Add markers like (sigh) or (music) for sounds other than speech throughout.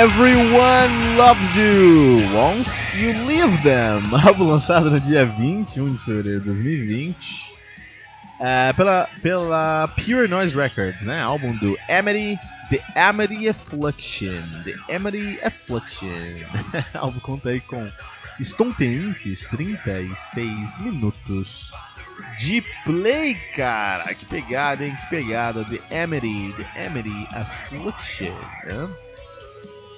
Everyone Loves You Once You Leave Them, (laughs) álbum lançado no dia 21 de fevereiro de 2020 é, pela, pela Pure Noise Records, né? álbum do Amity, The Amity Affliction. The Amity Affliction. (laughs) álbum conta aí com estonteantes 36 minutos de play, cara. Que pegada, hein? Que pegada. The Amity, The Amity Affliction. Né?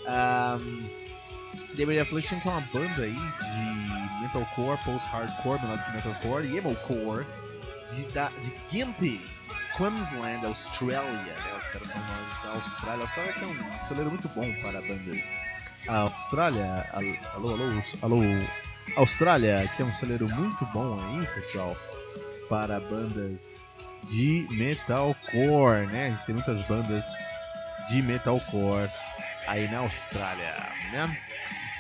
Um, The Mary Affliction, que é uma banda aí de metalcore, post-hardcore, melodic metalcore e emocore de, da, de Gympie, Queensland, Austrália. Né? Os caras são da Austrália. A Austrália tem um celeiro muito bom para bandas. A Austrália, alô, alô, alô, Austrália, que é um celeiro muito bom aí, pessoal, para bandas de metalcore, né? A gente tem muitas bandas de metalcore aí na Austrália, né?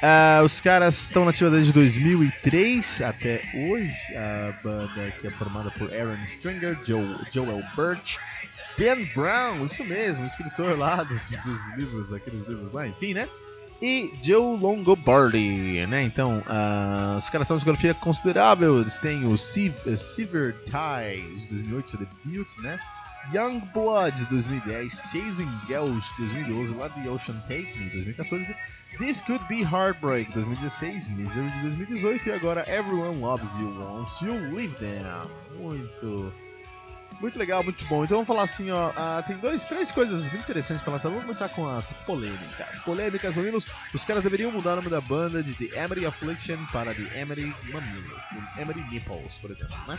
Uh, os caras estão nativa desde 2003 até hoje. A banda que é formada por Aaron Stringer, Joe, Joel Birch, Dan Brown, isso mesmo, escritor lá dos, dos livros, daqueles livros lá, enfim, né? E Joe Longobardi, né? Então, uh, os caras são uma discografia considerável. Eles têm o Sever Ties, 2008, seu debut, né? Young Blood 2010, Chasing Girls 2012, lá de Ocean Take Me 2014, This Could Be Heartbreak 2016, Misery de 2018 e agora Everyone Loves You Once You Leave Them. Muito, muito legal, muito bom. Então vamos falar assim, ó, uh, tem dois, três coisas muito interessantes para falar. Vamos começar com as polêmicas. Polêmicas, mamilos. Os caras deveriam mudar o nome da banda de The Emery Affliction para The Emery Mamilos, The Emery Nipples, por exemplo, né?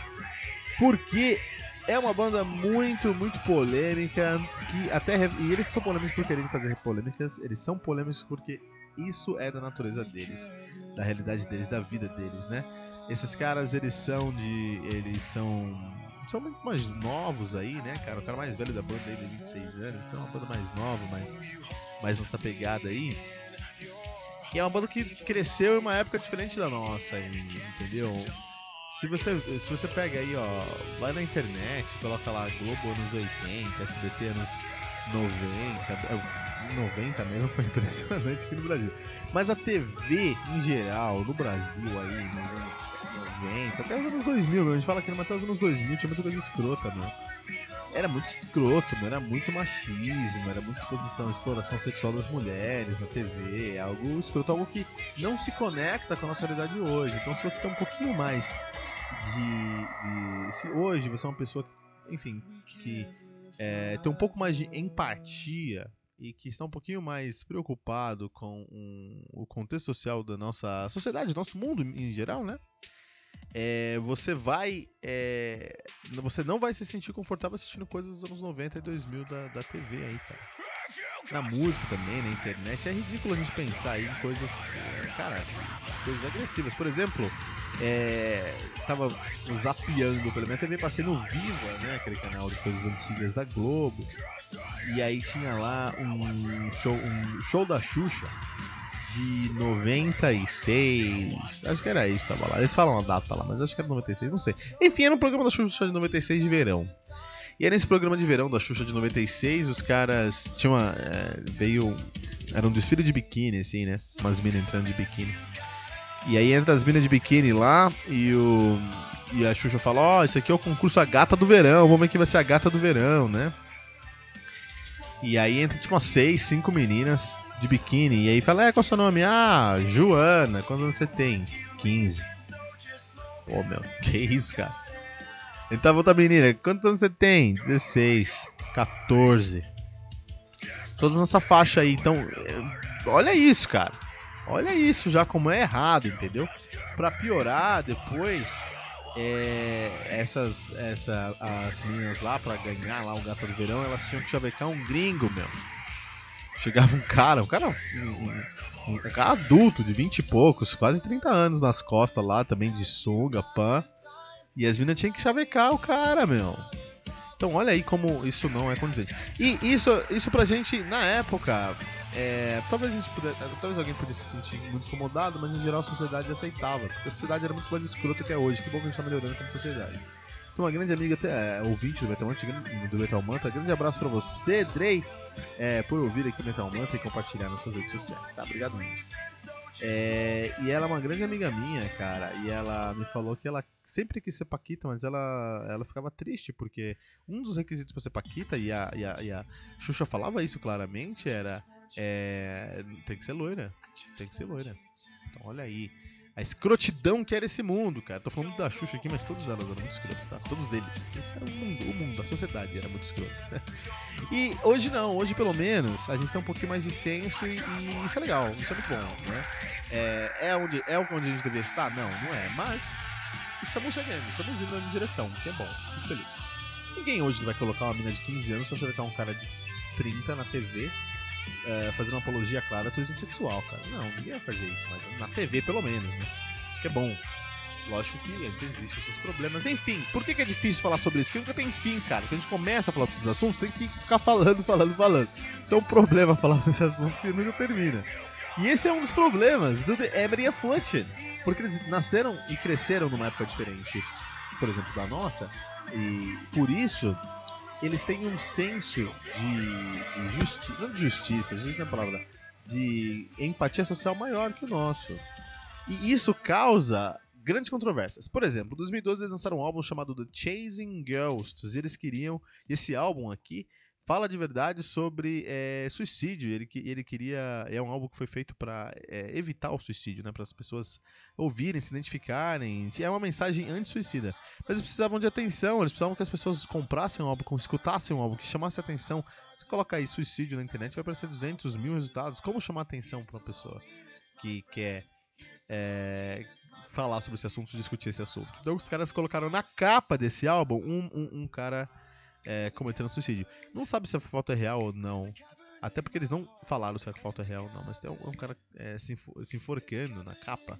Porque é uma banda muito, muito polêmica. Que até e eles são polêmicos por quererem fazer polêmicas. Eles são polêmicos porque isso é da natureza deles, da realidade deles, da vida deles, né? Esses caras, eles são de. Eles são. São muito mais novos aí, né, cara? O cara mais velho da banda aí, de 26 anos. Então é uma banda mais nova, mais, mais nessa pegada aí. E é uma banda que cresceu em uma época diferente da nossa, entendeu? Se você, se você pega aí, ó, vai na internet, coloca lá Globo anos 80, SBT anos 90, 90 é, mesmo foi (laughs) impressionante aqui no Brasil. Mas a TV em geral, no Brasil aí, nos anos 90, até os anos 2000, a gente fala aqui, mas até os anos 2000 tinha muita coisa escrota, meu. Era muito escroto, era muito machismo, era muita exposição, exploração sexual das mulheres na TV, algo escroto, algo que não se conecta com a nossa realidade hoje. Então se você tem um pouquinho mais de, de se hoje você é uma pessoa, enfim, que é, tem um pouco mais de empatia e que está um pouquinho mais preocupado com um, o contexto social da nossa sociedade, do nosso mundo em geral, né? É, você vai. É, você não vai se sentir confortável assistindo coisas dos anos 90 e 2000 da, da TV aí, cara. Na música também, na internet. É ridículo a gente pensar aí em coisas. Cara, coisas agressivas. Por exemplo, é, tava zapeando pela minha TV, passei no Viva, né? Aquele canal de coisas antigas da Globo. E aí tinha lá um show, um show da Xuxa de 96. Acho que era isso, tava lá. Eles falam a data lá, mas acho que era 96, não sei. Enfim, era um programa da Xuxa de 96 de verão. E nesse programa de verão da Xuxa de 96, os caras tinham uma. É, veio. Era um desfile de biquíni, assim, né? Umas minas entrando de biquíni. E aí entra as minas de biquíni lá e o. E a Xuxa fala, ó, oh, isso aqui é o concurso A Gata do Verão, vamos ver quem vai ser a gata do verão, né? E aí entra tipo umas seis, cinco meninas de biquíni. E aí fala, é, qual é o seu nome? Ah, Joana, quantos anos você tem? 15. Pô, meu, (laughs) que isso, cara? Então outra menina, quantos anos você tem? 16, 14. Todas nessa faixa aí. Então, é, olha isso, cara. Olha isso já como é errado, entendeu? Pra piorar depois, é, essas, essa, as meninas lá, pra ganhar lá o gato do verão, elas tinham que chavecar um gringo, meu. Chegava um cara, um cara. Um, um, um cara adulto, de 20 e poucos, quase 30 anos nas costas lá, também de sunga, pan. E as meninas tinham que chavecar o cara, meu. Então olha aí como isso não é condizente. E isso, isso pra gente, na época, é, talvez, a gente pudesse, talvez alguém pudesse se sentir muito incomodado, mas em geral a sociedade aceitava. A sociedade era muito mais escrota que é hoje. Que bom que a gente tá melhorando como sociedade. Então, uma grande amiga, é, ouvinte do Metal Manta, do Metal Manta, grande abraço pra você, Drey, é, por ouvir aqui o Metal Manta e compartilhar nas suas redes sociais, tá? Obrigado mesmo. É, e ela é uma grande amiga minha, cara, e ela me falou que ela sempre quis ser Paquita, mas ela, ela ficava triste, porque um dos requisitos para ser Paquita, e a, e, a, e a Xuxa falava isso claramente, era é, tem que ser loira, tem que ser loira. Então olha aí, a escrotidão que era esse mundo, cara. Tô falando da Xuxa aqui, mas todas elas eram muito escrotas, tá? Todos eles. Esse era o mundo, o mundo, a sociedade era muito escrota. (laughs) e hoje não, hoje pelo menos a gente tem um pouquinho mais de senso e, e isso é legal, isso é muito bom, né? É, é, onde, é onde a gente deveria estar? Não, não é, mas estamos chegando, estamos indo na direção, que é bom, fico feliz. Ninguém hoje vai colocar uma mina de 15 anos pra colocar um cara de 30 na TV é, fazendo uma apologia clara ao turismo sexual, cara. Não, ninguém vai fazer isso, mas na TV pelo menos, né? Que é bom. Lógico que existem esses problemas. Enfim, por que, que, é difícil falar sobre isso? Porque nunca tem fim, cara. Quando a gente começa a falar desses assuntos, tem que ficar falando, falando, falando. Isso é um problema falar desses assuntos e nunca termina. E esse é um dos problemas do The Emery Affliction. Porque eles nasceram e cresceram numa época diferente, por exemplo, da nossa. E por isso, eles têm um senso de, de justiça, não de justiça, justiça não é a palavra, de empatia social maior que o nosso. E isso causa grandes controvérsias. Por exemplo, em 2012 eles lançaram um álbum chamado The Chasing Ghosts, e eles queriam, esse álbum aqui fala de verdade sobre é, suicídio. Ele, ele queria. É um álbum que foi feito para é, evitar o suicídio, né? Para as pessoas ouvirem, se identificarem. É uma mensagem anti-suicida. Mas eles precisavam de atenção, eles precisavam que as pessoas comprassem um álbum, escutassem um álbum, que chamasse atenção. Você coloca aí suicídio na internet, vai aparecer 200 mil resultados. Como chamar atenção para uma pessoa que quer. É, falar sobre esse assunto, discutir esse assunto. Então os caras colocaram na capa desse álbum um, um, um cara é, cometendo suicídio. Não sabe se a foto é real ou não. Até porque eles não falaram se a foto é real ou não. Mas tem um, um cara é, se, enforcando na capa.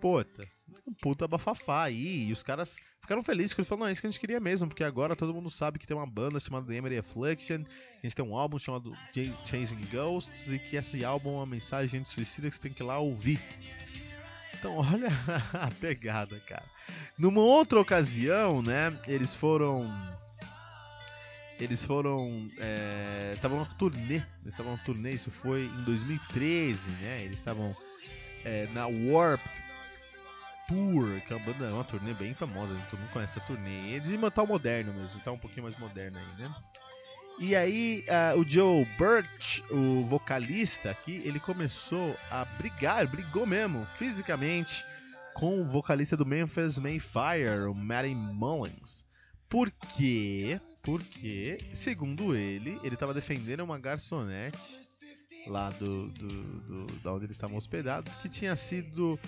Puta, um puta bafafá aí. E os caras ficaram felizes que eles falaram, não, é isso que a gente queria mesmo, porque agora todo mundo sabe que tem uma banda chamada The Emery Affliction, a gente tem um álbum chamado J Chasing Ghosts, e que esse álbum é uma mensagem de suicida que você tem que ir lá ouvir. Então, (laughs) olha a pegada, cara. Numa outra ocasião, né, eles foram eles foram. Estavam é, numa turnê. Eles estavam numa turnê, isso foi em 2013, né? Eles estavam é, na Warped Tour, que é uma, banda, uma turnê bem famosa, todo mundo conhece essa turnê. Eles de metal moderno mesmo, tá um pouquinho mais moderno aí, né? E aí uh, o Joe Birch, o vocalista aqui, ele começou a brigar, brigou mesmo, fisicamente, com o vocalista do Memphis Mayfire, o Matty Mullins. Por quê? Porque, segundo ele, ele estava defendendo uma garçonete lá do, do, do, da onde eles estavam hospedados que tinha sido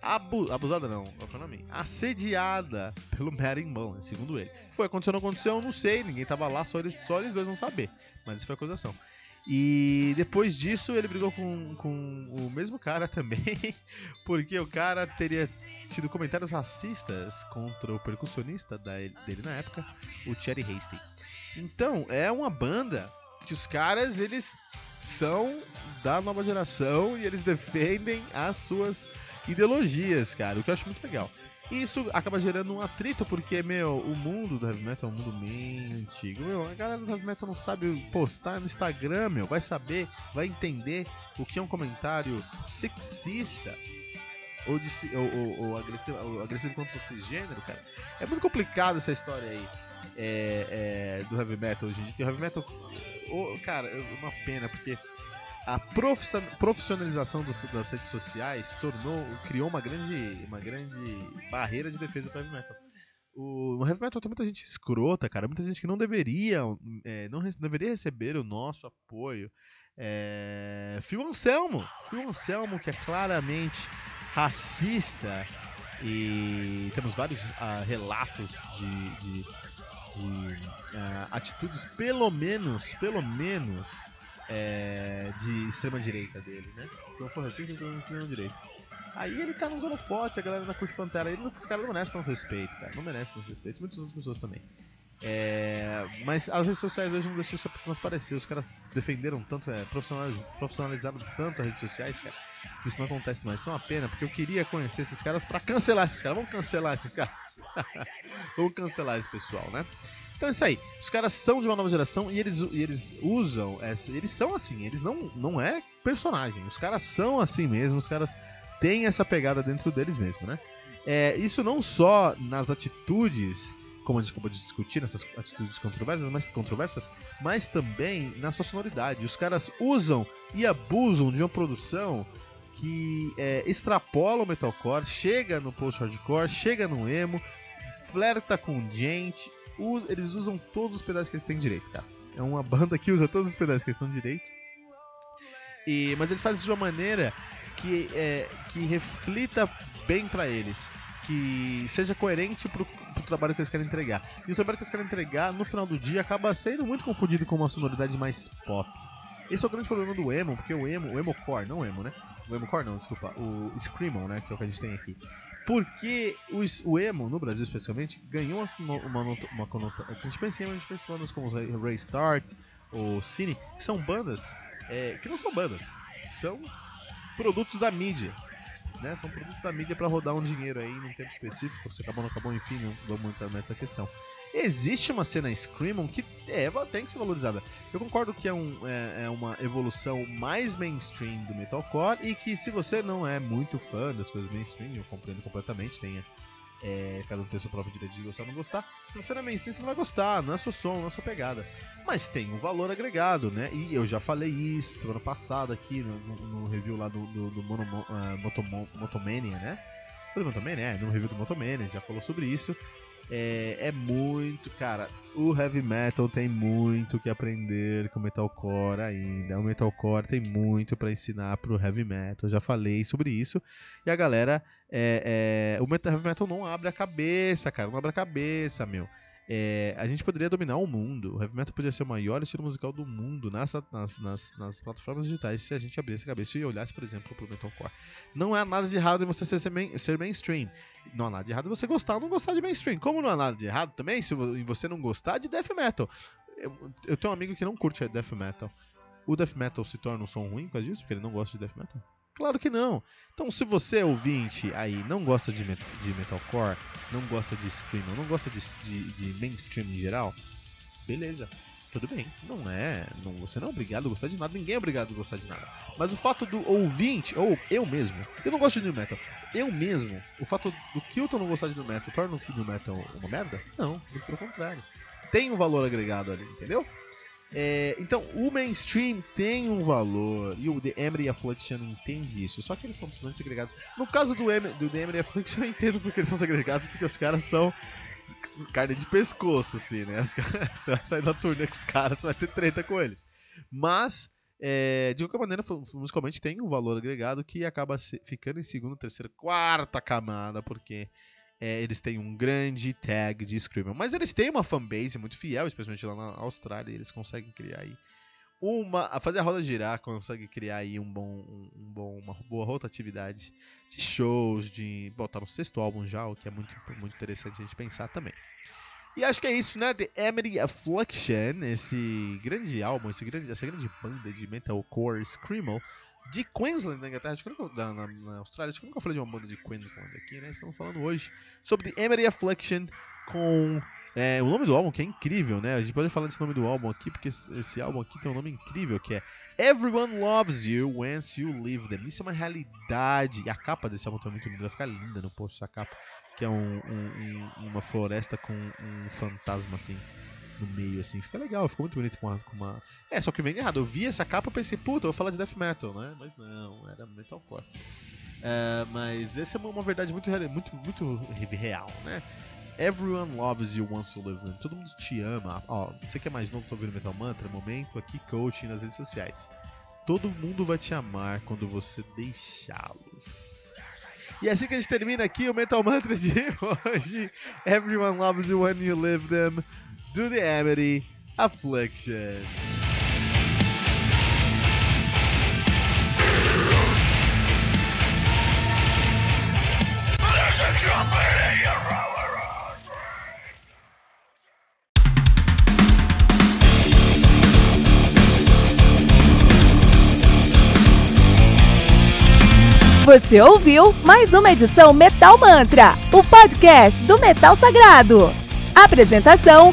abu, abusada não, qual é o nome? Assediada pelo Mullen, segundo ele. Foi aconteceu não aconteceu, não sei, ninguém tava lá, só eles, só eles dois vão saber. Mas isso foi acusação. E depois disso ele brigou com, com o mesmo cara também, (laughs) porque o cara teria tido comentários racistas contra o percussionista dele na época, o Cherry Hasty. Então, é uma banda que os caras, eles são da nova geração e eles defendem as suas ideologias, cara, o que eu acho muito legal. E isso acaba gerando um atrito, porque, meu, o mundo do heavy metal é um mundo bem antigo. Meu, a galera do heavy metal não sabe postar no Instagram, meu. Vai saber, vai entender o que é um comentário sexista ou, de, ou, ou, ou agressivo, ou agressivo contra o cisgênero, cara. É muito complicado essa história aí é, é, do heavy metal hoje em dia. o heavy metal, oh, cara, é uma pena, porque a profissionalização dos, das redes sociais tornou, criou uma grande, uma grande barreira de defesa para o heavy metal. o heavy metal tem muita gente escrota, cara, muita gente que não deveria, é, não deveria receber o nosso apoio. É, Phil Anselmo, Phil Anselmo que é claramente racista e temos vários uh, relatos de, de, de uh, atitudes pelo menos, pelo menos é, de extrema direita dele, né? Se não for racista, então extrema direita. Aí ele tá nos holofotes, a galera da curte Pantera, ele, os caras não merecem nosso respeito, cara. Não merecem nosso respeito, muitas outras pessoas também. É, mas as redes sociais hoje não deixam isso transparecer. Os caras defenderam tanto, é, profissionaliz, profissionalizaram tanto as redes sociais, cara, que isso não acontece mais. Isso é uma pena, porque eu queria conhecer esses caras para cancelar esses caras. Vamos cancelar esses caras. (laughs) Vamos cancelar esse pessoal, né? Então é isso aí. Os caras são de uma nova geração e eles, e eles usam essa. Eles são assim, eles não, não é personagem. Os caras são assim mesmo, os caras têm essa pegada dentro deles mesmo, né? É, isso não só nas atitudes como a gente acabou de discutir, nessas atitudes controversas, mas, controversas, mas também na sua sonoridade. Os caras usam e abusam de uma produção que é, extrapola o metalcore, chega no post-hardcore, chega no emo, flerta com gente. Eles usam todos os pedaços que eles têm direito, cara. É uma banda que usa todos os pedaços que eles têm direito. E, mas eles fazem de uma maneira que, é, que reflita bem para eles que seja coerente pro, pro trabalho que eles querem entregar. E o trabalho que eles querem entregar, no final do dia, acaba sendo muito confundido com uma sonoridade mais pop. Esse é o grande problema do emo, porque o emo, o emo core, não emo, né? O emo core não, desculpa, o screamo, né, que é o que a gente tem aqui. Porque o, o emo, no Brasil especialmente, ganhou uma, uma, uma, conotação. A gente pensa em emo, a gente pensa em bandas como o Ray Start, ou Cine, que são bandas é, que não são bandas, são produtos da mídia né? São produtos da mídia para rodar um dinheiro aí num tempo específico. Se acabou, não acabou, enfim, não vamos entrar nessa questão. Existe uma cena Screamon que é, tem que ser valorizada. Eu concordo que é, um, é, é, uma evolução mais mainstream do metalcore e que se você não é muito fã das coisas mainstream, eu compreendo completamente, tenha é, cada um tem seu próprio direito de gostar ou não gostar. Se você não é mainstream, você não vai gostar, não é seu som, não é sua pegada. Mas tem um valor agregado, né? E eu já falei isso semana passada aqui no, no, no review lá do, do, do Mono, uh, Motomania, né? Foi do Motomania? É, no review do Motomania, já falou sobre isso. É, é, muito, cara. O heavy metal tem muito que aprender com o metalcore ainda. O metalcore tem muito para ensinar pro heavy metal. Já falei sobre isso. E a galera, é, é, o heavy metal não abre a cabeça, cara. Não abre a cabeça, meu. É, a gente poderia dominar o mundo. O heavy metal poderia ser o maior estilo musical do mundo nas, nas, nas, nas plataformas digitais se a gente abrisse a cabeça e olhasse, por exemplo, pro metalcore. Não há nada de errado em você ser, main, ser mainstream. Não há nada de errado em você gostar ou não gostar de mainstream. Como não há nada de errado também se você não gostar de death metal. Eu, eu tenho um amigo que não curte death metal. O death metal se torna um som ruim por causa disso, porque ele não gosta de death metal? Claro que não. Então, se você ouvinte aí não gosta de, met de metalcore, não gosta de screamo, não gosta de, de, de, mainstream em geral, beleza. Tudo bem, não é. Não, você não é obrigado a gostar de nada, ninguém é obrigado a gostar de nada. Mas o fato do ouvinte, ou eu mesmo, eu não gosto de new metal, eu mesmo, o fato do Kilton não gostar de new metal torna o new metal uma merda? Não, pelo contrário. Tem um valor agregado ali, entendeu? É, então, o mainstream tem um valor e o The Emery Affliction entende isso, só que eles são totalmente segregados. No caso do, Em do The Emery Affliction, eu entendo porque eles são segregados, porque os caras são carne de pescoço, assim, né? (laughs) Você vai sair da turnê com os caras, você vai ter treta com eles. Mas, é, de qualquer maneira, musicalmente tem um valor agregado que acaba ficando em segunda, terceira, quarta camada, porque é, eles têm um grande tag de Screamer. Mas eles têm uma fanbase muito fiel, especialmente lá na Austrália. Eles conseguem criar aí uma. A fazer a roda girar, consegue criar aí um bom, um, um bom, uma boa rotatividade de shows, de botar no sexto álbum já, o que é muito, muito interessante a gente pensar também. E acho que é isso, né? The Emery Affliction, esse grande álbum, esse grande, essa grande banda de metalcore screamo de Queensland, na Inglaterra, acho que nunca, na, na, Austrália, acho que nunca falei de uma banda de Queensland aqui, né? Estamos falando hoje sobre The Emery Affliction com é, o nome do álbum que é incrível, né? A gente pode falar desse nome do álbum aqui, porque esse álbum aqui tem um nome incrível, que é Everyone Loves You Once You Leave Them. Isso é uma realidade. E a capa desse álbum também tá muito linda, vai ficar linda no post, essa capa, que é um, um, um, uma floresta com um fantasma assim no meio, assim. Fica legal, ficou muito bonito com uma, com uma. É, só que vem errado. Eu vi essa capa e pensei, puta, eu vou falar de death metal, né? Mas não, era metalcore. É, mas essa é uma verdade muito, muito, muito real, né? Everyone loves you once you live them. Todo mundo te ama. Ó, você que é mais novo, tá ouvindo Metal Mantra? Momento aqui, coaching nas redes sociais. Todo mundo vai te amar quando você deixá-los. E é assim que a gente termina aqui o Metal Mantra de (laughs) hoje. Everyone loves you when you live them. Do the Amity Affliction. Você ouviu mais uma edição Metal Mantra, o podcast do Metal Sagrado. Apresentação: